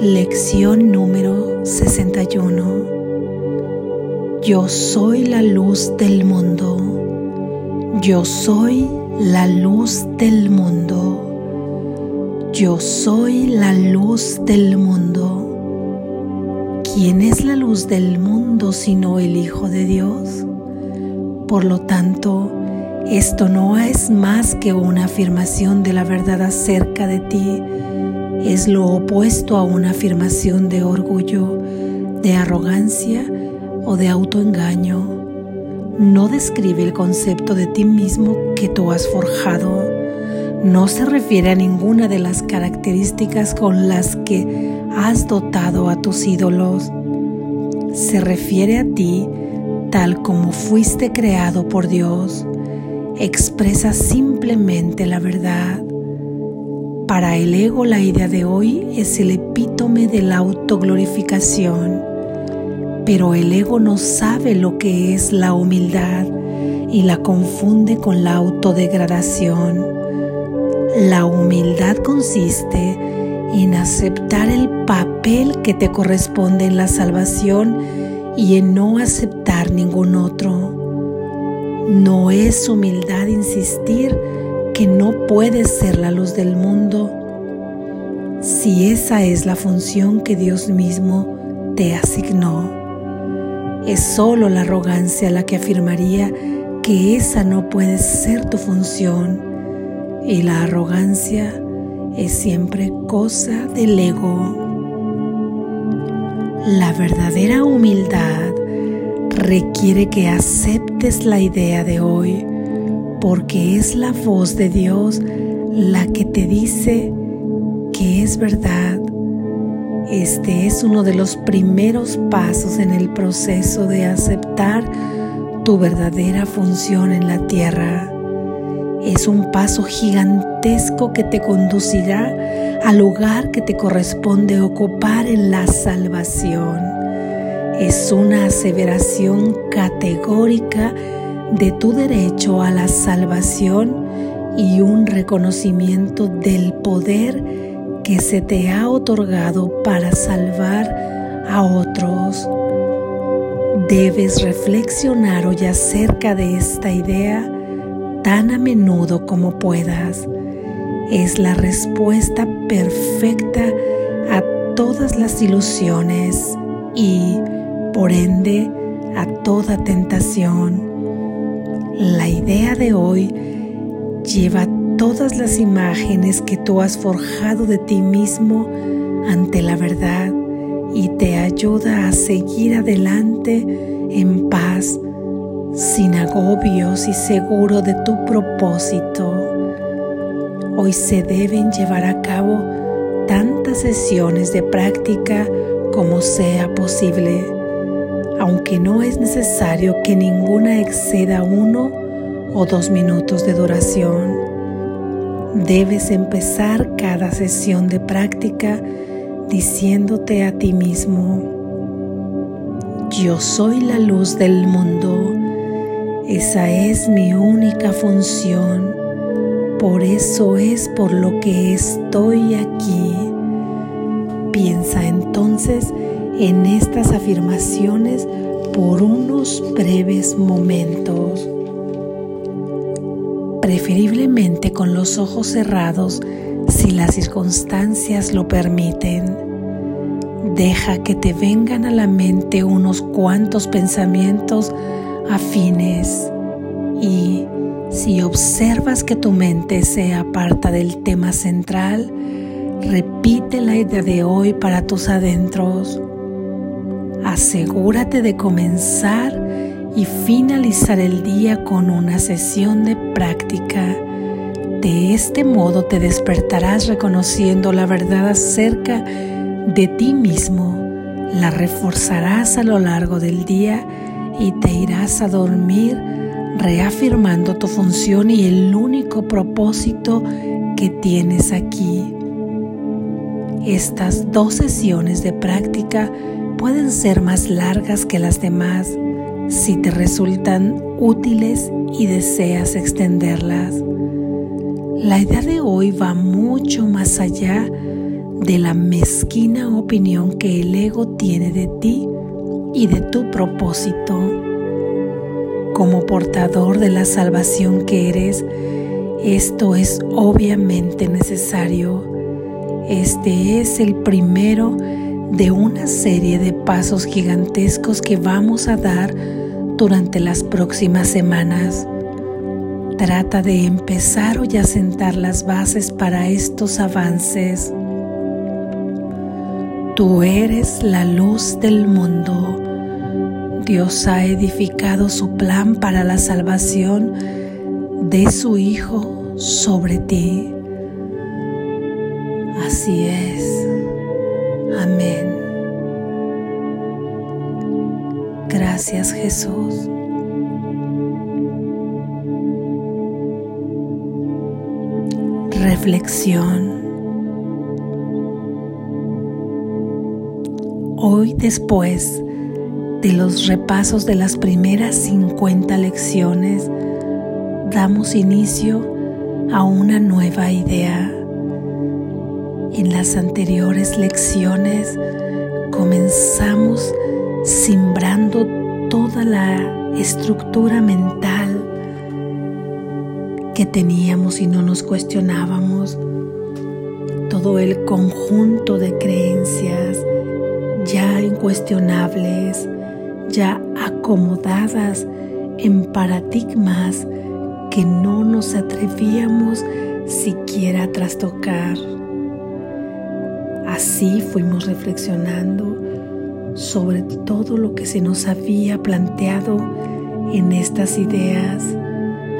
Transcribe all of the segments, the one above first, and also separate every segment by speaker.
Speaker 1: Lección número 61. Yo soy la luz del mundo. Yo soy la luz del mundo. Yo soy la luz del mundo. ¿Quién es la luz del mundo sino el Hijo de Dios? Por lo tanto, esto no es más que una afirmación de la verdad acerca de ti. Es lo opuesto a una afirmación de orgullo, de arrogancia o de autoengaño. No describe el concepto de ti mismo que tú has forjado. No se refiere a ninguna de las características con las que has dotado a tus ídolos. Se refiere a ti tal como fuiste creado por Dios. Expresa simplemente la verdad. Para el ego la idea de hoy es el epítome de la autoglorificación pero el ego no sabe lo que es la humildad y la confunde con la autodegradación. La humildad consiste en aceptar el papel que te corresponde en la salvación y en no aceptar ningún otro. No es humildad insistir que no puedes ser la luz del mundo si esa es la función que Dios mismo te asignó. Es solo la arrogancia la que afirmaría que esa no puede ser tu función y la arrogancia es siempre cosa del ego. La verdadera humildad requiere que aceptes la idea de hoy porque es la voz de Dios la que te dice que es verdad este es uno de los primeros pasos en el proceso de aceptar tu verdadera función en la tierra. Es un paso gigantesco que te conducirá al lugar que te corresponde ocupar en la salvación. Es una aseveración categórica de tu derecho a la salvación y un reconocimiento del poder que se te ha otorgado para salvar a otros. Debes reflexionar hoy acerca de esta idea tan a menudo como puedas. Es la respuesta perfecta a todas las ilusiones y, por ende, a toda tentación. La idea de hoy lleva todas las imágenes que tú has forjado de ti mismo ante la verdad y te ayuda a seguir adelante en paz, sin agobios y seguro de tu propósito. Hoy se deben llevar a cabo tantas sesiones de práctica como sea posible, aunque no es necesario que ninguna exceda uno o dos minutos de duración. Debes empezar cada sesión de práctica diciéndote a ti mismo, yo soy la luz del mundo, esa es mi única función, por eso es por lo que estoy aquí. Piensa entonces en estas afirmaciones por unos breves momentos preferiblemente con los ojos cerrados si las circunstancias lo permiten. Deja que te vengan a la mente unos cuantos pensamientos afines y si observas que tu mente se aparta del tema central, repite la idea de hoy para tus adentros. Asegúrate de comenzar y finalizar el día con una sesión de práctica. De este modo te despertarás reconociendo la verdad acerca de ti mismo, la reforzarás a lo largo del día y te irás a dormir reafirmando tu función y el único propósito que tienes aquí. Estas dos sesiones de práctica pueden ser más largas que las demás si te resultan útiles y deseas extenderlas. La idea de hoy va mucho más allá de la mezquina opinión que el ego tiene de ti y de tu propósito. Como portador de la salvación que eres, esto es obviamente necesario. Este es el primero de una serie de pasos gigantescos que vamos a dar durante las próximas semanas. Trata de empezar hoy a sentar las bases para estos avances. Tú eres la luz del mundo. Dios ha edificado su plan para la salvación de su Hijo sobre ti. Así es. Gracias Jesús. Reflexión. Hoy después de los repasos de las primeras 50 lecciones, damos inicio a una nueva idea. En las anteriores lecciones comenzamos simbrando toda la estructura mental que teníamos y no nos cuestionábamos, todo el conjunto de creencias ya incuestionables, ya acomodadas en paradigmas que no nos atrevíamos siquiera a trastocar. Así fuimos reflexionando sobre todo lo que se nos había planteado en estas ideas.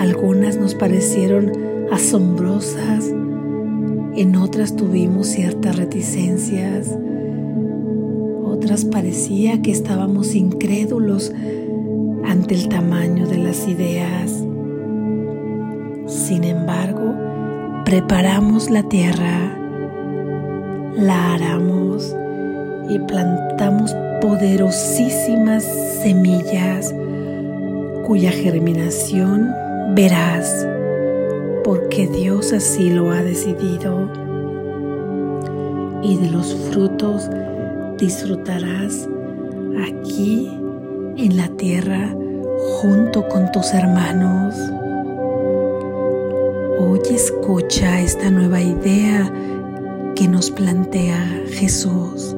Speaker 1: Algunas nos parecieron asombrosas, en otras tuvimos ciertas reticencias, otras parecía que estábamos incrédulos ante el tamaño de las ideas. Sin embargo, preparamos la tierra, la aramos y plantamos poderosísimas semillas cuya germinación verás porque Dios así lo ha decidido y de los frutos disfrutarás aquí en la tierra junto con tus hermanos. Hoy escucha esta nueva idea que nos plantea Jesús.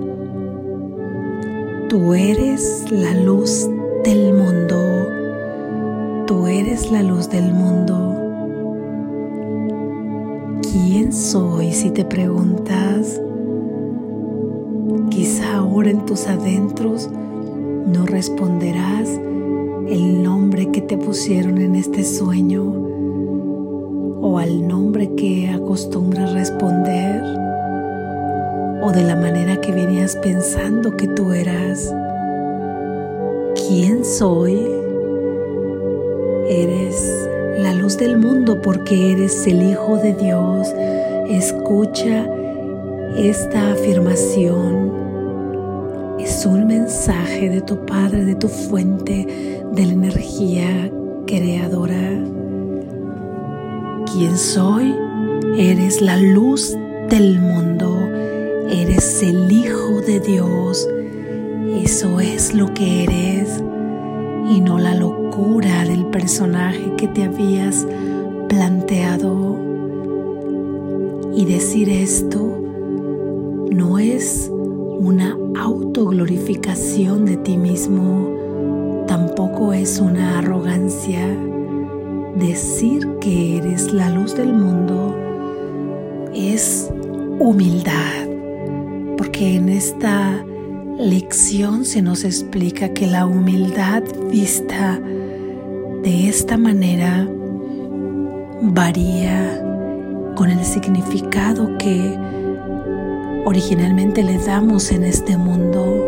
Speaker 1: Tú eres la luz del mundo. Tú eres la luz del mundo. ¿Quién soy si te preguntas? Quizá ahora en tus adentros no responderás el nombre que te pusieron en este sueño o al nombre que acostumbras responder o de la manera que venías pensando que tú eras. ¿Quién soy? Eres la luz del mundo porque eres el Hijo de Dios. Escucha esta afirmación. Es un mensaje de tu Padre, de tu fuente de la energía creadora. ¿Quién soy? Eres la luz del mundo Eres el Hijo de Dios. Eso es lo que eres y no la locura del personaje que te habías planteado. Y decir esto no es una autoglorificación de ti mismo, tampoco es una arrogancia. Decir que eres la luz del mundo es humildad porque en esta lección se nos explica que la humildad vista de esta manera varía con el significado que originalmente le damos en este mundo,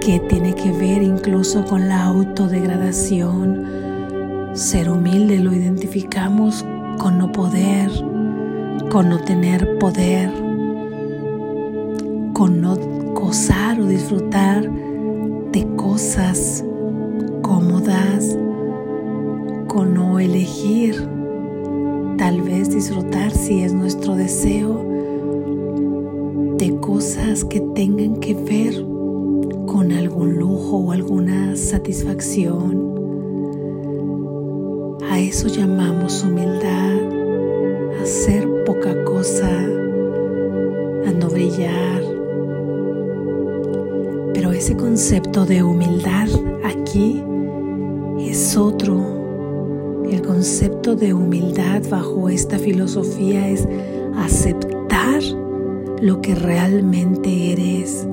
Speaker 1: que tiene que ver incluso con la autodegradación. Ser humilde lo identificamos con no poder, con no tener poder con no gozar o disfrutar de cosas cómodas, con no elegir, tal vez disfrutar si es nuestro deseo, de cosas que tengan que ver con algún lujo o alguna satisfacción. A eso llamamos humildad, hacer poca cosa, a no brillar. Ese concepto de humildad aquí es otro. El concepto de humildad bajo esta filosofía es aceptar lo que realmente eres.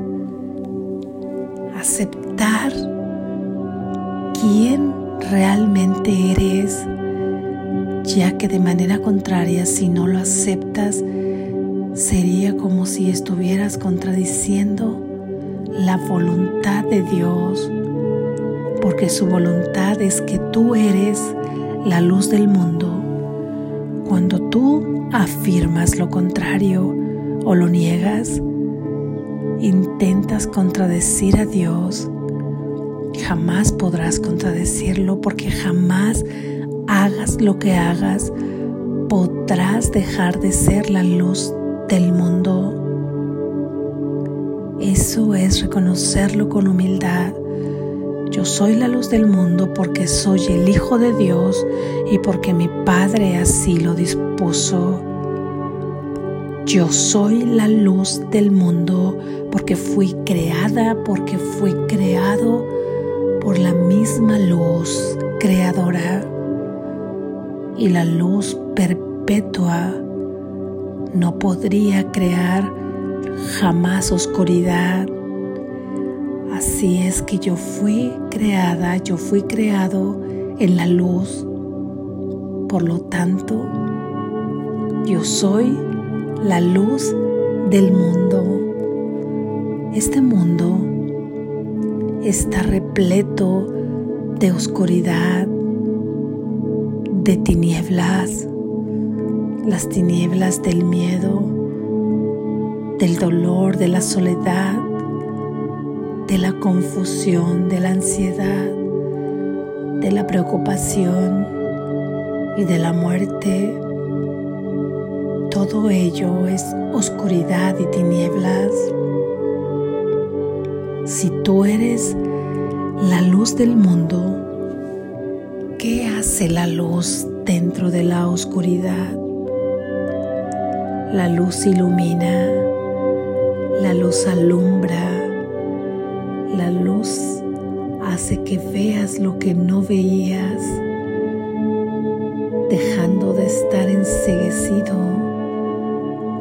Speaker 1: Aceptar quién realmente eres, ya que de manera contraria si no lo aceptas, sería como si estuvieras contradiciendo la voluntad de Dios, porque su voluntad es que tú eres la luz del mundo. Cuando tú afirmas lo contrario o lo niegas, intentas contradecir a Dios, jamás podrás contradecirlo porque jamás hagas lo que hagas, podrás dejar de ser la luz del mundo. Eso es reconocerlo con humildad. Yo soy la luz del mundo porque soy el Hijo de Dios y porque mi Padre así lo dispuso. Yo soy la luz del mundo porque fui creada, porque fui creado por la misma luz creadora. Y la luz perpetua no podría crear jamás oscuridad. Así es que yo fui creada, yo fui creado en la luz. Por lo tanto, yo soy la luz del mundo. Este mundo está repleto de oscuridad, de tinieblas, las tinieblas del miedo, del dolor, de la soledad, de la confusión, de la ansiedad, de la preocupación y de la muerte. Todo ello es oscuridad y tinieblas. Si tú eres la luz del mundo, ¿qué hace la luz dentro de la oscuridad? La luz ilumina, la luz alumbra, la luz hace que veas lo que no veías, dejando de estar enseguecido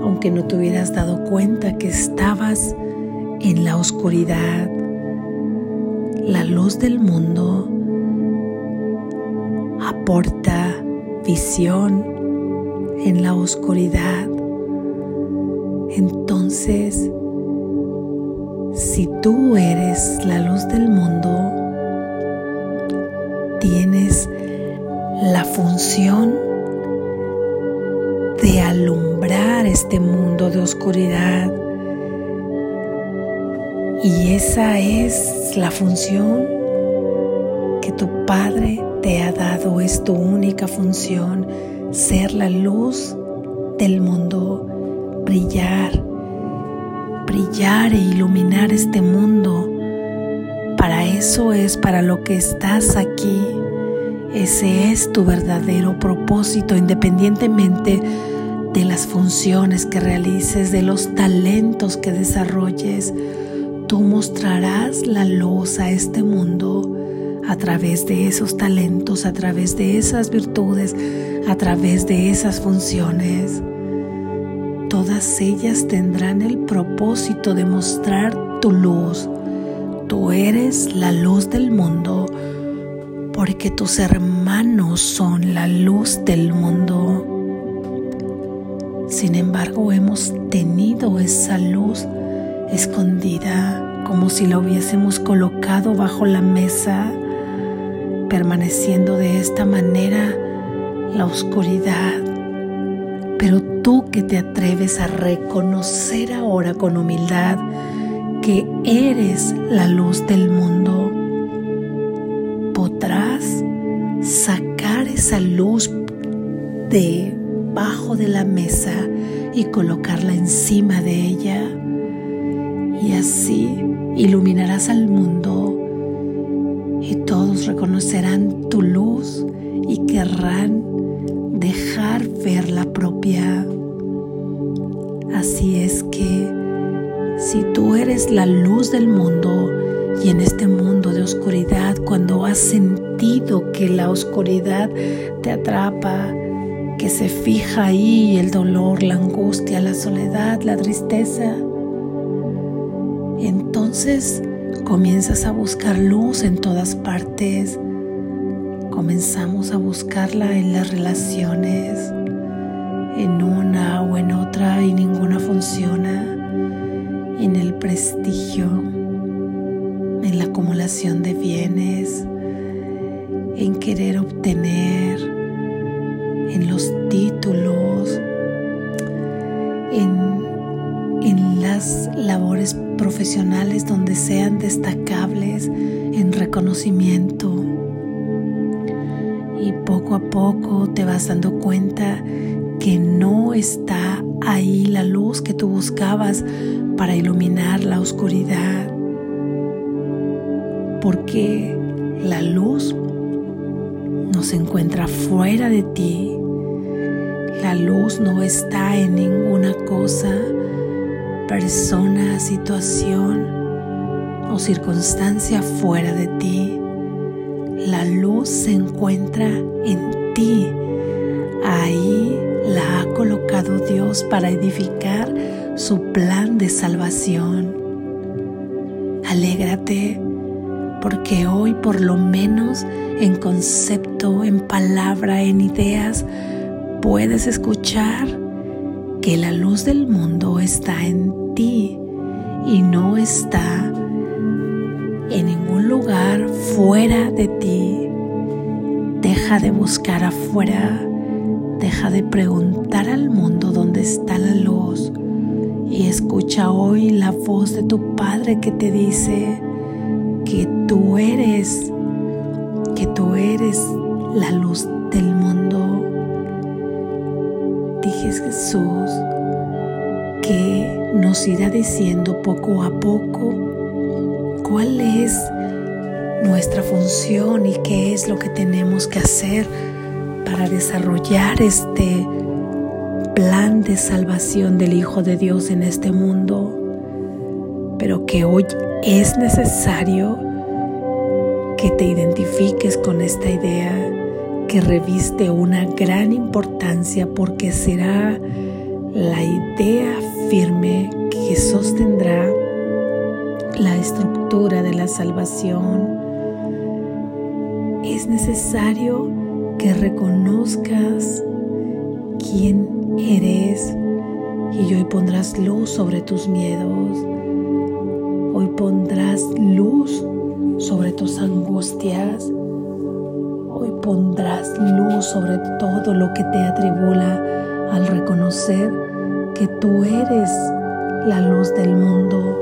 Speaker 1: aunque no te hubieras dado cuenta que estabas en la oscuridad. La luz del mundo aporta visión en la oscuridad. Entonces, si tú eres la luz del mundo, tienes la función de alumbrar este mundo de oscuridad. Y esa es la función que tu Padre te ha dado, es tu única función, ser la luz del mundo, brillar, brillar e iluminar este mundo. Para eso es para lo que estás aquí. Ese es tu verdadero propósito, independientemente de las funciones que realices, de los talentos que desarrolles. Tú mostrarás la luz a este mundo a través de esos talentos, a través de esas virtudes, a través de esas funciones. Todas ellas tendrán el propósito de mostrar tu luz. Tú eres la luz del mundo porque tus hermanos son la luz del mundo. Sin embargo, hemos tenido esa luz escondida como si la hubiésemos colocado bajo la mesa, permaneciendo de esta manera la oscuridad. Pero tú que te atreves a reconocer ahora con humildad que eres la luz del mundo, podrás sacar esa luz debajo de la mesa y colocarla encima de ella. Y así iluminarás al mundo y todos reconocerán tu luz y querrán ver la propia. Así es que si tú eres la luz del mundo y en este mundo de oscuridad, cuando has sentido que la oscuridad te atrapa, que se fija ahí el dolor, la angustia, la soledad, la tristeza, entonces comienzas a buscar luz en todas partes. Comenzamos a buscarla en las relaciones, en una o en otra y ninguna funciona, en el prestigio, en la acumulación de bienes, en querer obtener, en los títulos, en, en las labores profesionales donde sean destacables en reconocimiento. Y poco a poco te vas dando cuenta que no está ahí la luz que tú buscabas para iluminar la oscuridad. Porque la luz no se encuentra fuera de ti. La luz no está en ninguna cosa persona, situación o circunstancia fuera de ti. La luz se encuentra en ti. Ahí la ha colocado Dios para edificar su plan de salvación. Alégrate porque hoy por lo menos en concepto, en palabra, en ideas, puedes escuchar que la luz del mundo está en ti y no está en ningún lugar fuera de. Deja de buscar afuera, deja de preguntar al mundo dónde está la luz y escucha hoy la voz de tu Padre que te dice que tú eres, que tú eres la luz del mundo. Dije Jesús que nos irá diciendo poco a poco cuál es nuestra función y qué es lo que tenemos que hacer para desarrollar este plan de salvación del Hijo de Dios en este mundo, pero que hoy es necesario que te identifiques con esta idea que reviste una gran importancia porque será la idea firme que sostendrá la estructura de la salvación. Es necesario que reconozcas quién eres y hoy pondrás luz sobre tus miedos. Hoy pondrás luz sobre tus angustias Hoy pondrás luz sobre todo lo que te atribula al reconocer que tú eres la luz del mundo,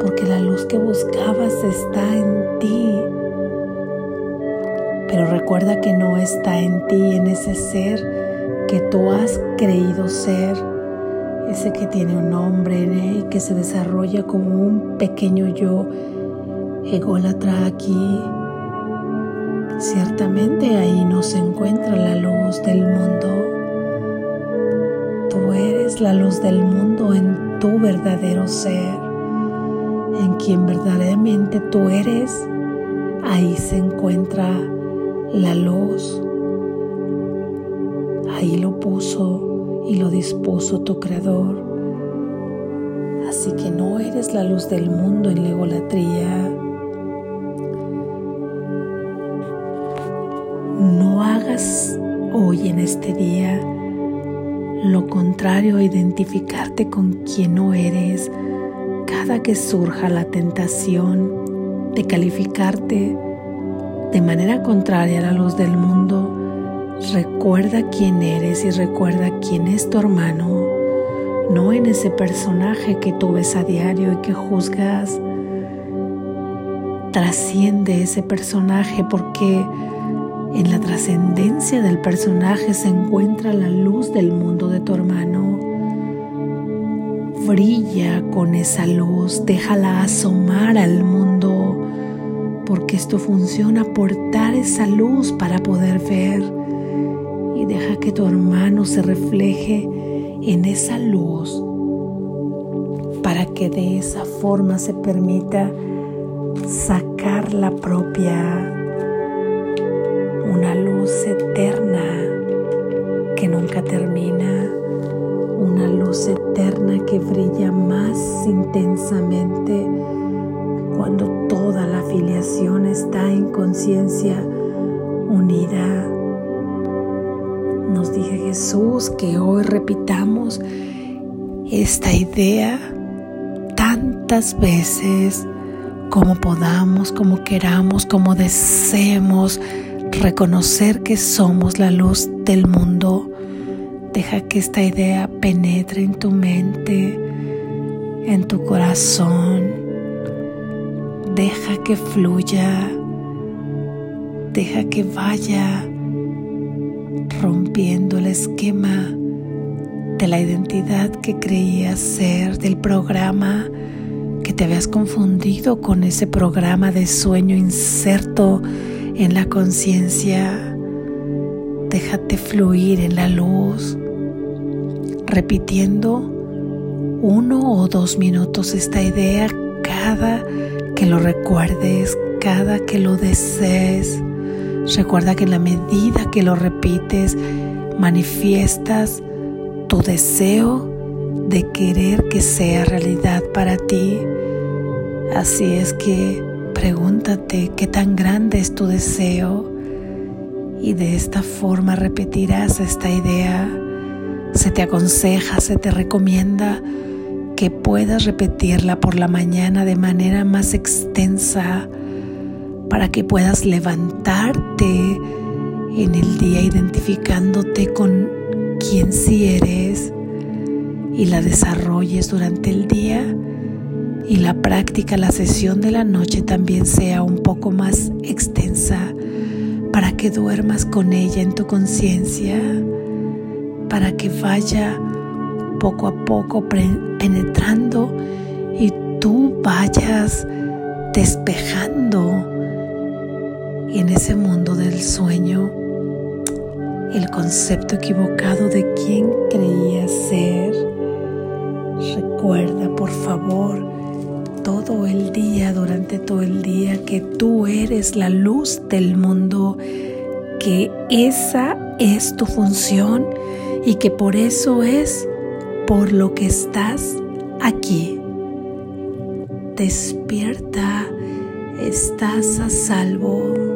Speaker 1: porque la luz que buscabas está en ti. Pero recuerda que no está en ti, en ese ser que tú has creído ser, ese que tiene un nombre y que se desarrolla como un pequeño yo ególatra aquí Ciertamente ahí no se encuentra la luz del mundo. Tú eres la luz del mundo en tu verdadero ser, en quien verdaderamente tú eres. Ahí se encuentra la luz. Ahí lo puso y lo dispuso tu Creador. Así que no eres la luz del mundo en la egolatría no hagas hoy en este día lo contrario a identificarte con quien no eres cada que surja la tentación de calificarte de manera contraria a la luz del mundo. Recuerda quién eres y recuerda quién es tu hermano, no en ese personaje que tú ves a diario y que juzgas. Trasciende ese personaje porque en la trascendencia del personaje se encuentra la luz del mundo de tu hermano. brilla con esa luz, déjala asomar al mundo, porque esto funciona por dar esa luz para poder ver. Y deja que tu hermano se refleje en esa luz para que de esa forma se permita sacar la propia, una luz eterna que nunca termina, una luz eterna que brilla más intensamente está en conciencia unida. Nos dije Jesús que hoy repitamos esta idea tantas veces como podamos, como queramos, como deseemos reconocer que somos la luz del mundo. Deja que esta idea penetre en tu mente, en tu corazón. Deja que fluya. Deja que vaya rompiendo el esquema de la identidad que creías ser, del programa que te habías confundido con ese programa de sueño inserto en la conciencia. Déjate fluir en la luz, repitiendo uno o dos minutos esta idea cada que lo recuerdes, cada que lo desees. Recuerda que en la medida que lo repites, manifiestas tu deseo de querer que sea realidad para ti. Así es que pregúntate qué tan grande es tu deseo y de esta forma repetirás esta idea. Se te aconseja, se te recomienda que puedas repetirla por la mañana de manera más extensa para que puedas levantarte en el día identificándote con quien sí eres y la desarrolles durante el día y la práctica, la sesión de la noche también sea un poco más extensa para que duermas con ella en tu conciencia, para que vaya poco a poco penetrando y tú vayas despejando en ese mundo del sueño el concepto equivocado de quién creía ser. Recuerda, por favor, todo el día, durante todo el día, que tú eres la luz del mundo, que esa es tu función y que por eso es por lo que estás aquí. Despierta, estás a salvo.